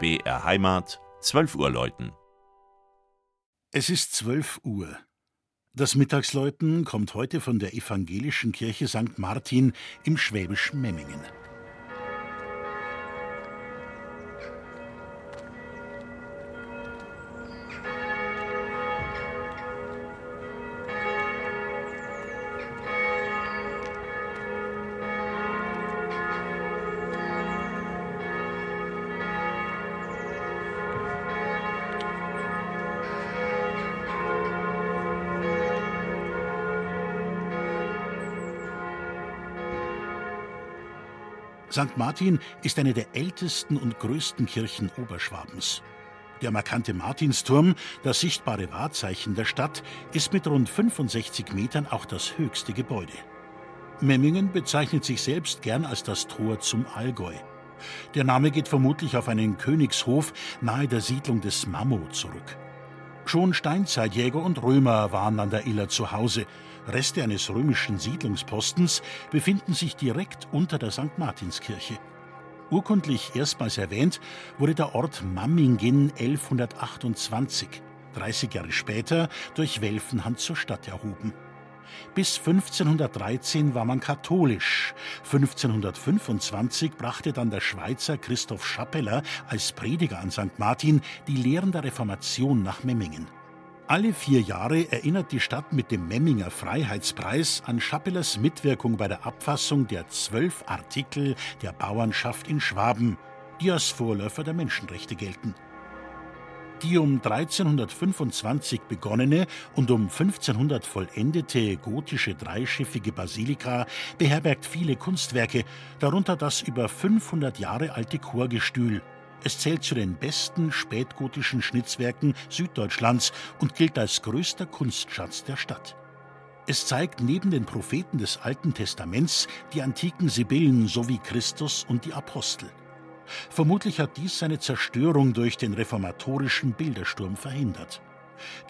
BR Heimat, 12 Uhr läuten. Es ist 12 Uhr. Das Mittagsläuten kommt heute von der evangelischen Kirche St. Martin im schwäbischen Memmingen. St. Martin ist eine der ältesten und größten Kirchen Oberschwabens. Der markante Martinsturm, das sichtbare Wahrzeichen der Stadt, ist mit rund 65 Metern auch das höchste Gebäude. Memmingen bezeichnet sich selbst gern als das Tor zum Allgäu. Der Name geht vermutlich auf einen Königshof nahe der Siedlung des Mammo zurück. Schon Steinzeitjäger und Römer waren an der Iller zu Hause. Reste eines römischen Siedlungspostens befinden sich direkt unter der St. Martinskirche. Urkundlich erstmals erwähnt wurde der Ort Mammingen 1128, 30 Jahre später durch Welfenhand zur Stadt erhoben. Bis 1513 war man katholisch. 1525 brachte dann der Schweizer Christoph Schappeler als Prediger an St. Martin die Lehren der Reformation nach Memmingen. Alle vier Jahre erinnert die Stadt mit dem Memminger Freiheitspreis an Schappelers Mitwirkung bei der Abfassung der zwölf Artikel der Bauernschaft in Schwaben, die als Vorläufer der Menschenrechte gelten. Die um 1325 begonnene und um 1500 vollendete gotische dreischiffige Basilika beherbergt viele Kunstwerke, darunter das über 500 Jahre alte Chorgestühl. Es zählt zu den besten spätgotischen Schnitzwerken Süddeutschlands und gilt als größter Kunstschatz der Stadt. Es zeigt neben den Propheten des Alten Testaments die antiken Sibyllen sowie Christus und die Apostel. Vermutlich hat dies seine Zerstörung durch den reformatorischen Bildersturm verhindert.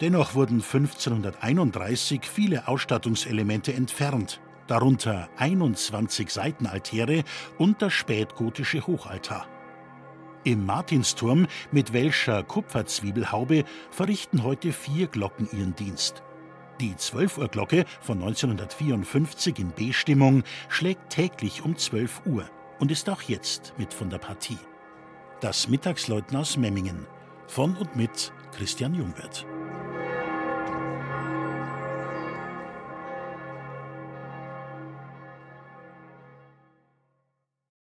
Dennoch wurden 1531 viele Ausstattungselemente entfernt, darunter 21 Seitenaltäre und das spätgotische Hochaltar. Im Martinsturm mit Welscher Kupferzwiebelhaube verrichten heute vier Glocken ihren Dienst. Die 12 Uhr Glocke von 1954 in B-Stimmung schlägt täglich um 12 Uhr und ist auch jetzt mit von der Partie. Das Mittagsläuten aus Memmingen von und mit Christian Jungwirth.